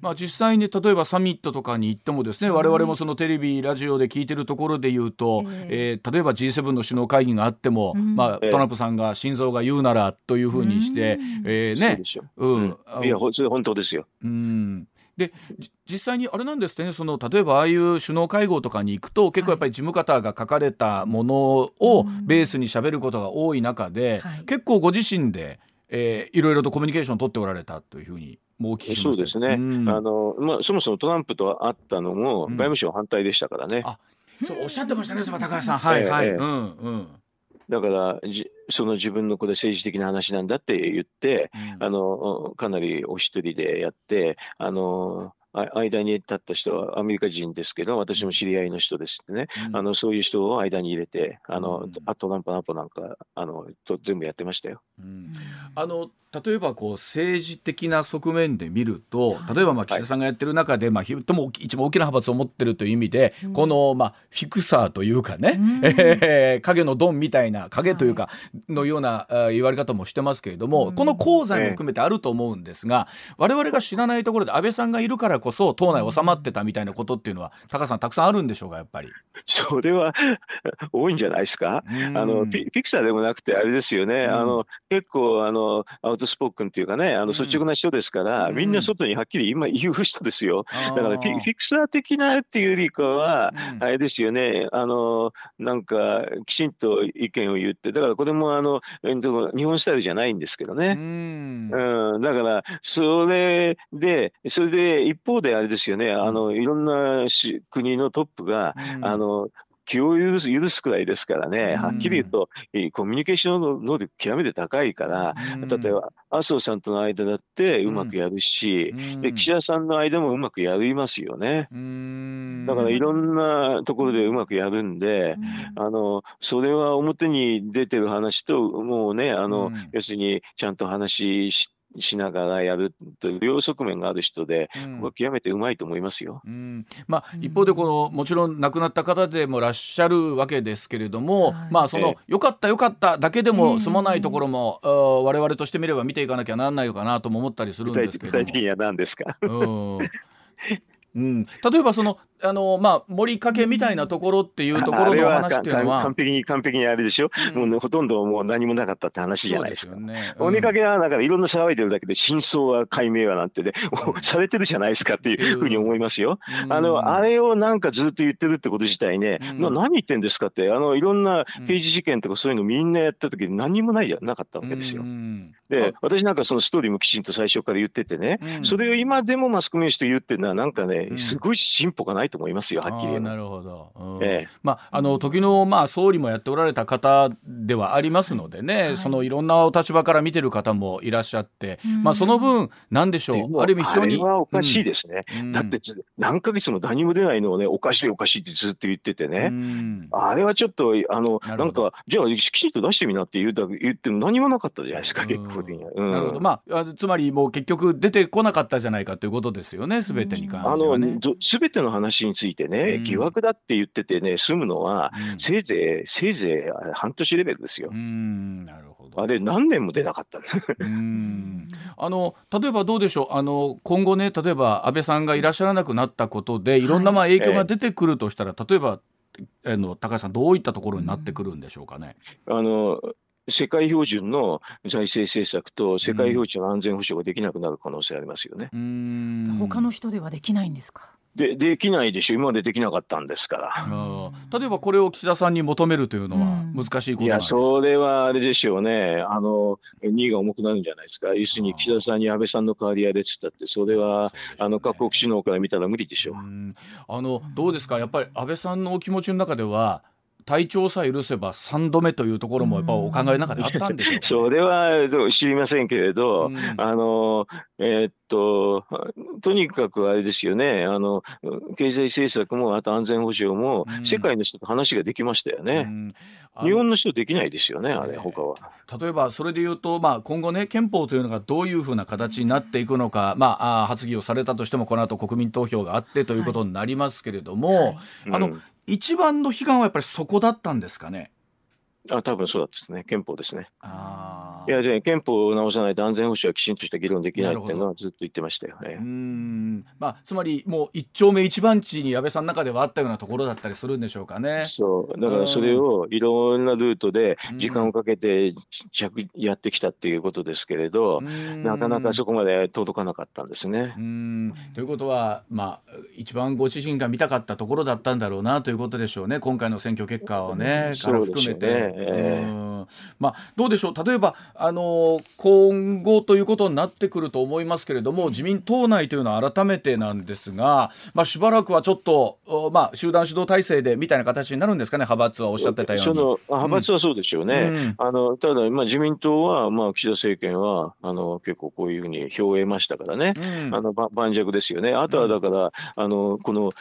まあ、実際に例えばサミットとかに行ってもですね、我々もそのテレビ、ラジオで聞いてるところで言うと、えー、例えば G7 の首脳会議があっても、まあ、トランプさんが心臓が言うならというふうにして、えー、ね。うん。いや、それ本当ですよ。うん。で実際にあれなんですねその例えばああいう首脳会合とかに行くと結構やっぱり事務方が書かれたものをベースにしゃべることが多い中で、はい、結構ご自身で、えー、いろいろとコミュニケーションを取っておられたというふうにもうそうですね、うん、あのまあ、そもそもトランプと会ったのも外務省反対でしたからね。うん、そうおっしゃってましたね、高橋さん。はいはい。うんうんだからじその自分のこれ政治的な話なんだって言って、うん、あのかなりお一人でやってあの間に立った人はアメリカ人ですけど私も知り合いの人ですってね、うん、あのそういう人を間に入れてあの、うん、あとナンパナンパなんかあのと全部やってましたよ。うん、あの例えばこう政治的な側面で見ると例えばまあ岸田さんがやってる中で、まあ、とも一番大きな派閥を持ってるという意味で、この、まあ、フィクサーというかね、うん、えー、影のドンみたいな影というか、のような言われ方もしてますけれども、この功罪も含めてあると思うんですが、我々が知らないところで安倍さんがいるからこそ党内収まってたみたいなことっていうのは高さんたくさんあるんでしょうかやっぱり。それは 多いんじゃないですか？あのピピクサーでもなくてあれですよね。あの結構あのアウトスポークンっていうかねあの率直な人ですから、みんな外にはっきり今言う人ですよ。だからフィクサー的なっていうよりかは、あれですよね。あのなんかきちんと意見を言ってだからこれもあの日本スタイルじゃないんですけどね。うん、だからそれでそれで一方であれですよね。あのいろんな国のトップが、あの気を許す許すくらいですからね、はっきり言うと、コミュニケーションの能力極めて高いから、例えば麻生さんとの間だってうまくやるし、で岸田さんの間もうまくやりますよね。だからいろんなところでうまくやるんで、あのそれは表に出てる話ともうねあの、要するにちゃんと話してしながらやるという両側面がある人で、うん、極めてうまいと思いますよ。うん、まあ、一方でこのもちろん亡くなった方でもらっしゃるわけですけれども、はい、まあその、よかったよかっただけでも済まないところも、うん、我々としてみれば見ていかなきゃなんないのかなとも思ったりするんですけど具体的には何ですか、うんうん、例えばそのあのまあ森かけみたいなところっていうところの話っていうのは。完璧に完璧にあれでしょ、うん、もう、ね、ほとんどもう何もなかったって話じゃないですか。森、ね、かけはだからいろんな騒いでるだけで真相は解明はなんてね、うん、されてるじゃないですかっていうふうに思いますよ。うん、あのあれをなんかずっと言ってるってこと自体ね、うん、何言ってんですかってあのいろんな刑事事件とかそういうのみんなやった時に何もないじゃなかったわけですよ。で私なんかそのストーリーもきちんと最初から言っててね、それを今でもマスコミの人言ってるのはなんかねすごい進歩がないと思いますよはっきり。なるほど、うん、ええ、まああの時のまあ総理もやっておられた方ではありますのでね、はい、そのいろんなお立場から見てる方もいらっしゃって、まあその分なんでしょう？ある意味非常にはおかしいですね、うん、だって何ヶ月も何も出ないのをねおかしいおかしいってずっと言っててね、あれはちょっとあのなんかじゃあきちんと出してみなって言うだ言っても何もなかったじゃないですか結構的には、なるほど。まあつまりもう結局出てこなかったじゃないかということですよねすべてに関しては。ね。すべての話についてね、疑惑だって言っててね、済むのは、うん、せいぜい、せいぜい半年レベルですよ。なるほど。あれ、何年も出なかったあの例えばどうでしょう。あの、今後ね、例えば安倍さんがいらっしゃらなくなったことで、い。ろんなまあ影響が出てくるとしたら、例えば、あの高橋さん、どういったところになってくるんでしょうかね。あの世界標準の財政政策と世界標準の安全保障ができなくなる可能性ありますよね。他の人ではできないんですか？でできないでしょ。今までできなかったんですから。例えばこれを岸田さんに求めるというのは難しいこといやそれはあれでしょうね。あの2位が重くなるんじゃないですか。要するに岸田さんに安倍さんの代わりやでっつったってそれは、ね、あの各国首脳から見たら無理でしょう。あのどうですか？やっぱり安倍さんのお気持ちの中では体調さえ許せば3度目というところもやっぱお考えの中であったんでしょう、ね、それは知りませんけれど、うん、あのえー、っととにかくあれですよね。あの経済政策もあと安全保障も、世界の人と話ができましたよね。うん。日本の人できないですよね、あれ、他は。例えば、それで言うと、まあ、今後ね、憲法というのがどういうふうな形になっていくのか、まあ、あ発議をされたとしても、この後国民投票があってということになりますけれども、はい。はい、あの、一番の悲願はやっぱりそこだったんですかね。あ多分そうだったですね、憲法ですね。あいや、で憲法を直さないと安全保障はきちんとした議論できないっていうのはずっと言ってましたよね。うんまあ、つまり、もう一丁目一番地に安倍さんの中ではあったようなところだったりするんでしょうかね。そうだからそれをいろんなルートで時間をかけて着やってきたっていうことですけれど、なかなかそこまで届かなかったんですね。うんということは、まあ、一番ご自身が見たかったところだったんだろうなということでしょうね、今回の選挙結果をね、から含めて。えーまあ、どうでしょう。例えば、あの今後ということになってくると思いますけれども自民党内というのは改めてなんですが、まあ、しばらくはちょっと、まあ、集団指導体制でみたいな形になるんですかね派閥はおっしゃってたように。その派閥はそうでしょうね、うん、あのただ、まあ、自民党は、まあ、岸田政権はあの結構こういうふうに票を得ましたからね、うん、あの盤石ですよね。あとはだから、あのこの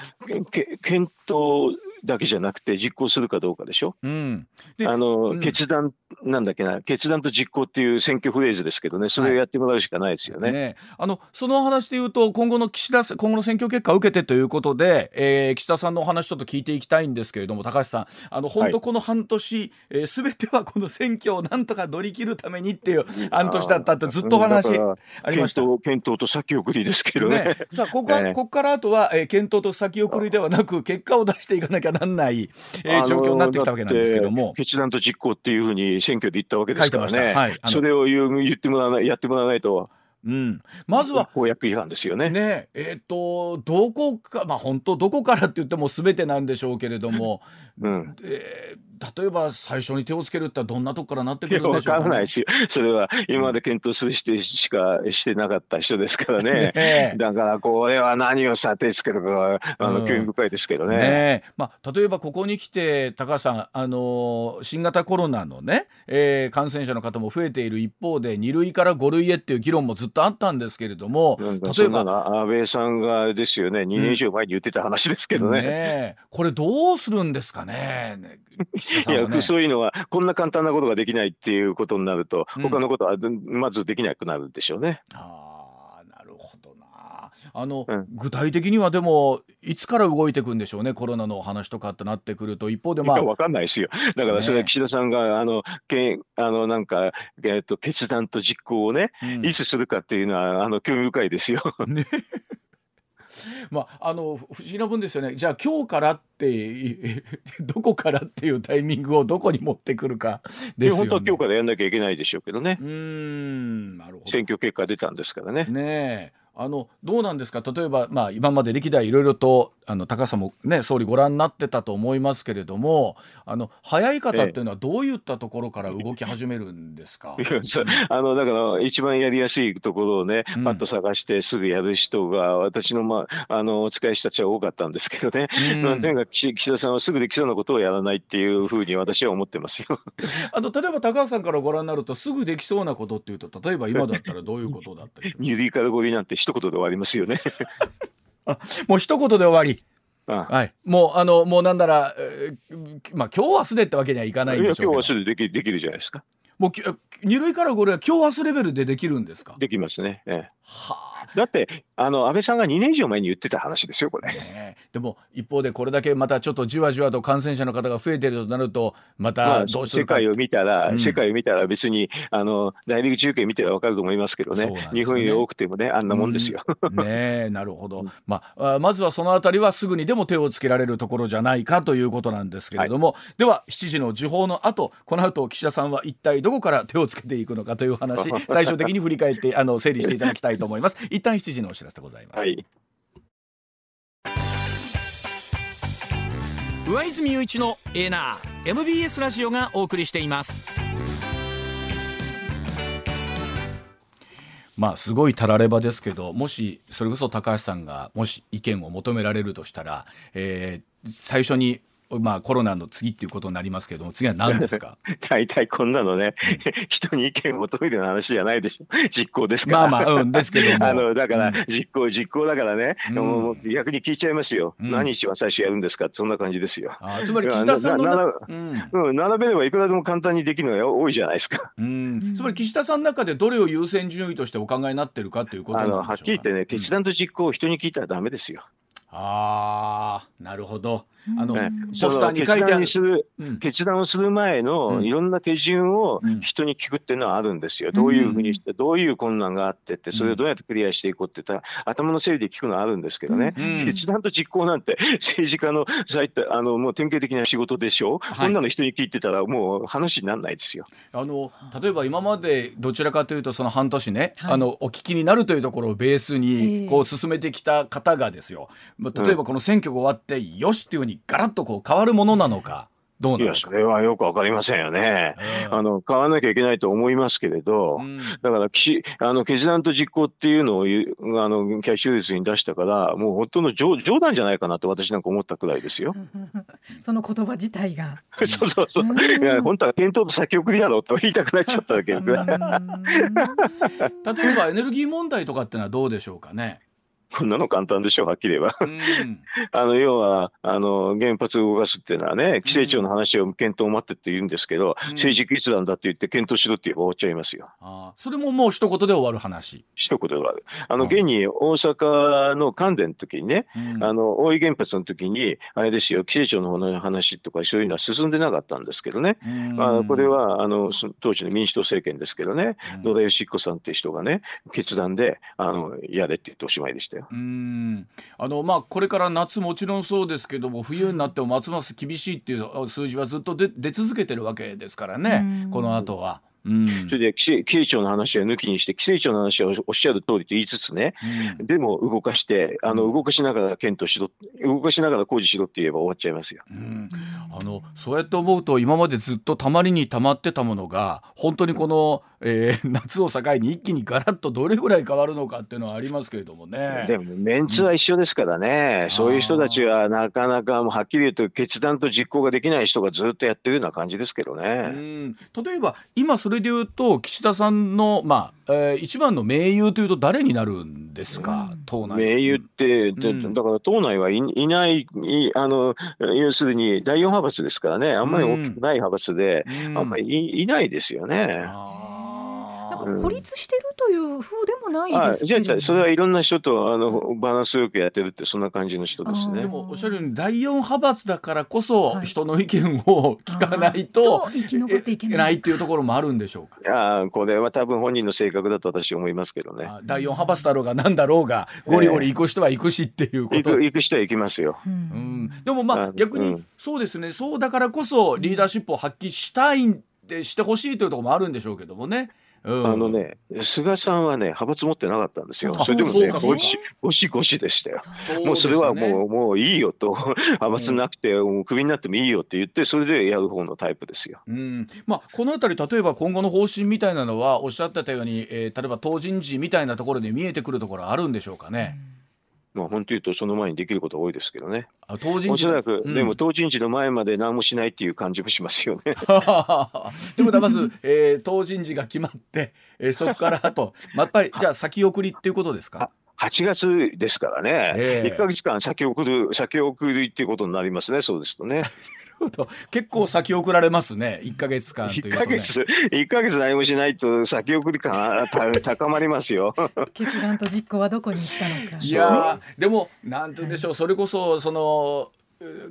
け検討だけじゃなくて実行するかどうかでしょ？うん、あの、うん、決断なんだっけな決断と実行っていう選挙フレーズですけどねそれをやってもらうしかないですよね。はい、ねあのその話で言うと今後の岸田今後の選挙結果を受けてということで、えー、岸田さんのお話ちょっと聞いていきたいんですけれども高橋さんあの本当この半年、はいえー、全てはこの選挙をなんとか乗り切るためにっていう半年だったってずっとお話ありました。検討と先送りですけどね。ねさあここは、えー、ここからあとは、えー、検討と先送りではなく結果を出していかなきゃなんない、えー、状況になってきたわけなんですけども。決断と実行っていうふうに選挙で言ったわけですからね、はい、それを言う言ってもらわないやってもらわないと。うん、まずは公約違反ですよね。ねえっ、ー、とどこかまあ本当どこからって言ってもすべてなんでしょうけれども、うん、えー例えば最初に手をつけるってどんなとこからなってくるんでしょうか、ね、からないですよ。それは今まで検討する人しかしてなかった人ですからね。ねだからこれは何をさ手つけるかはあの、興味深いですけどね。ねまあ例えばここに来て高橋さんあの新型コロナのね、えー、感染者の方も増えている一方で2類から5類へっていう議論もずっとあったんですけれども、例えば安倍さんがですよね2年以上前に言ってた話ですけどね。うん、ねこれどうするんですかね。いやそういうのはこんな簡単なことができないっていうことになると、うん、他のことはまずできなくなるでしょうね。あなるほどな。あの、うん、具体的にはでもいつから動いていくんでしょうねコロナの話とかってなってくると。一方でまあ。分かんないですよ。だからそれは岸田さんが、あのけあのなんか、えーと、決断と実行をね、うん、いつするかっていうのはあの興味深いですよ。ねまあ、あの不思議な分ですよねじゃあ今日からって どこからっていうタイミングをどこに持ってくるかですよね。本当は今日からやんなきゃいけないでしょうけどね。うんなるほど選挙結果出たんですからね。ねあのどうなんですか？例えば、まあ、今まで歴代いろいろとあの高さも、ね、総理ご覧になってたと思いますけれどもあの早い方っていうのはどういったところから動き始めるんですか、ええ、あのだから一番やりやすいところをね、パッと探してすぐやる人が私の,、まあ、あのお使いしたちは多かったんですけどね、うん、まあ、とにかく岸田さんはすぐできそうなことをやらないっていうふうに私は思ってますよ。あの例えば高橋さんからご覧になるとすぐできそうなことっていうと例えば今だったらどういうことだったりします？かなんて一言で終わりますよね。あもう一言で終わり。ああ。はい、もうあのもうなんだら、えー、まあ今日明日でってわけにはいかないんでしょうけど。今日明日でできできるじゃないですかもう二類から五類は今日明日レベルでできるんですか？できますね、ええ、はあ。だってあの安倍さんが2年以上前に言ってた話ですよこれ、ね、でも一方でこれだけまたちょっとじわじわと感染者の方が増えてるとなるとまたどう世界を見たら、うん、世界を見たら別にあの大リーグ中継見てら分かると思いますけどね。ね。日本より多くてもねあんなもんですよ。うん、ね なるほど、まあ、まずはそのあたりはすぐにでも手をつけられるところじゃないかということなんですけれども、はい、では7時の時報の後この後岸田さんは一体どこから手をつけていくのかという話 最終的に振り返ってあの整理していただきたいと思います。一旦7時のお知らせでございます。はい上泉雄一のエナー MBS ラジオがお送りしていますまあすごいたらればですけどもしそれこそ高橋さんがもし意見を求められるとしたら、えー、最初にまあ、コロナの次っていうことになりますけども次は何ですか？大体こんなのね人に意見を求めるような話じゃないでしょ。実行ですから。まあまあうんですけども。あのだから実行、実行だからね、うん、もう逆に聞いちゃいますよ、うん、何一番最初やるんですか？そんな感じですよ。あつまり岸田さんのうん、並べればいくらでも簡単にできるのが多いじゃないですか。うん。つまり岸田さんの中でどれを優先順位としてお考えになってるかということあのはっきり言ってね決断と実行を人に聞いたらダメですよ、ああなるほどあの、ポスターに書いてある。する、うん、決断をする前のいろんな手順を人に聞くっていうのはあるんですよ。どういうふうにして、どういう困難があってって、それをどうやってクリアしていこうって言ったら、頭の整理で聞くのはあるんですけどね、決断と実行なんて政治家のあのもう典型的な仕事でしょ、はい、こんなの人に聞いてたらもう話にならないですよ。あの例えば今までどちらかというとその半年ね、はい、あのお聞きになるというところをベースにこう進めてきた方がですよ、例えばこの選挙が終わってよしっていうふうにガラッとこう変わるものなのか。どうないや、それはよくわかりませんよね。あの、買わなきゃいけないと思いますけれど、うん、だから、あの、決断と実行っていうのを、あの、キャッシュレスに出したから、もう本当の冗談じゃないかなって私なんか思ったくらいですよ。その言葉自体が。そうそうそう。いや、本当は検討と先送りだろうと言いたくなっちゃっただけ。例えばエネルギー問題とかってのはどうでしょうかね。こんなの簡単でしょう、はっきり言えば。あの、要は、あの、原発を動かすっていうのはね、規制庁の話を検討を待ってって言うんですけど、うん、政治決断だって言って検討しろって言えば終わっちゃいますよ。あそれももう一言で終わる話。一言で終わる。あの、現に大阪の関電の時にね、うん、あの、大井原発の時に、あれですよ、規制庁の方の話とかそういうのは進んでなかったんですけどね。まあ、これは、あの、当時の民主党政権ですけどね、野田佳彦さんって人がね、決断で、あの、やれって言っておしまいでしたよ。うん。あのまあ、これから夏もちろんそうですけども冬になってもますます厳しいっていう数字はずっと出続けてるわけですからね、この後は。うん、それで規制庁の話は抜きにして規制庁の話はおっしゃる通りと言いつつね、うん、でも動かしてあの動かしながら検討しろ動かしながら工事しろって言えば終わっちゃいますよ、うん、あのそうやって思うと今までずっとたまりにたまってたものが本当にこの、えー、夏を境に一気にガラッとどれぐらい変わるのかっていうのはありますけれどもね。でもメンツは一緒ですからね、そういう人たちはなかなかもうはっきり言うと決断と実行ができない人がずっとやってるような感じですけどね。例えば今それで言うと岸田さんの、まあえー、一番の盟友というと誰になるんですか、うん、党内。盟友って、うん、だから党内はいいないあの要するに第4派閥ですからね。あんまり大きくない派閥で、うん、あんまりいいないですよね。なんか孤立してるという風でもないですけど、じゃあそれはいろんな人とあのバランスよくやってるってそんな感じの人ですね。でもおっしゃるように第四派閥だからこそ人の意見を聞かないと生き残っていけないっていうところもあるんでしょうか。いやこれは多分本人の性格だと私思いますけどね。第四派閥だろうがなんだろうがゴリゴリ行く人は行くしっていうこと。行く行く人は行きますよ。うん、でもまあ逆にそうですねそうだからこそリーダーシップを発揮したいでしてほしいというところもあるんでしょうけどもね。うん、あのね、菅さんはね、派閥持ってなかったんですよ。それでもね、ごし、ごしごしでしたよ。もうそれはもう、もういいよと、派閥なくて、クビになってもいいよって言って、それでやる方のタイプですよ。うん、まあ、このあたり、例えば今後の方針みたいなのは、おっしゃってたように、えー、例えば党人事みたいなところで見えてくるところあるんでしょうかね。うんまあ、本当言うとその前にできること多いですけどね。あ当人事おそらく、うん、でも当人事の前まで何もしないっていう感じもしますよね。ということはまず、えー、当人事が決まって、えー、そこからあと、まあ、やっぱりじゃあ先送りっていうことですか？8月ですからね、えー、1か月間先送る 先送りっていうことになりますねそうですとね。ほど。結構先送られますね。1か月間というと、ね、1か月1か月何もしないと先送り感 高まりますよ。決断と実行はどこに行ったのか。いやでもなんて言うんでしょう。それこそその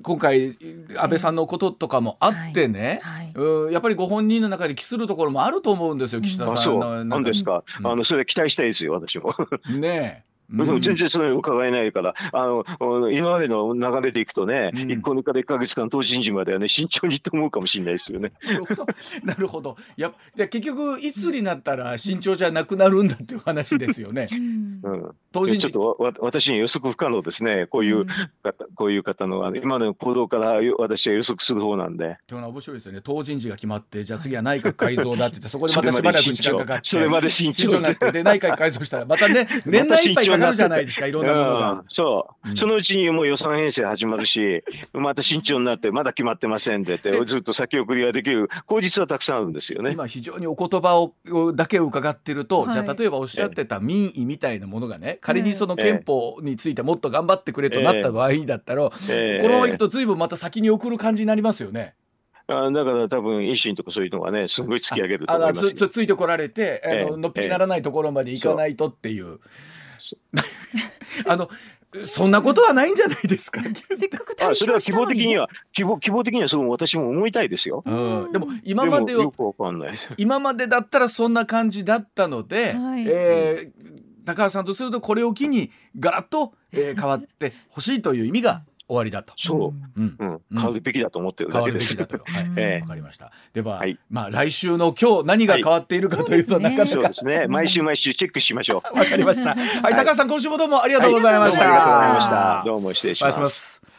今回安倍さんのこととかもあってね、はい。はい、やっぱりご本人の中で期するところもあると思うんですよ岸田さんの。なんですか、うん、あのそれ期待したいですよ私も。ねうん、全然それ伺えないから、あの、今までの流れでいくとね、うん、1個から1か月間、投資時まではね、慎重にと思うかもしれないですよね。なるほど。や、で結局、いつになったら慎重じゃなくなるんだっていう話ですよね。うん。当時ちょっとわ私に予測不可能ですね。こういう方、こういう方の、あの今の行動から私は予測する方なんで。というのは面白いですよね。党人事が決まって、じゃあ次は内閣改造だって言って、そこでまたしばらく時間かかって。それまで慎重になって、で、内閣改造したら、またね、年内いっぱいかかるじゃないですか、いろんなものが。そう、うん、そのうちにもう予算編成始まるし、また慎重になって、まだ決まってませんでって、ずっと先送りができる口実はたくさんあるんですよね。今非常にお言葉をだけを伺ってると、はい、じゃあ例えばおっしゃってた民意みたいなものがね、仮にその憲法についてもっと頑張ってくれとなった場合だったら、えー、このままいくと随分また先に送る感じになりますよね。あだから多分維新とかそういうのがねすごい突き上げると思いますつついてこられてあの、のっぴにならないところまでいかないとっていう。あのそんなことはないんじゃないですか？せっかくあそれは希望的には希望希望的にはそう私も思いたいですよ。うん、でも今までよくかんない今までだったらそんな感じだったので、はい、えー、高橋さんとするとこれを機にガラッと、えー、変わってほしいという意味が終わりだと。そう、うん、うん、変わるべきだと思ってるだけです。はい、えー、わかりました。では、はい、まあ来週の今日何が変わっているかというと、はい、なかなかそうですね。毎週毎週チェックしましょう。わかりました。はい、高橋さん今週もどうもありがとうございました。ありがとうございました。どうも失礼します。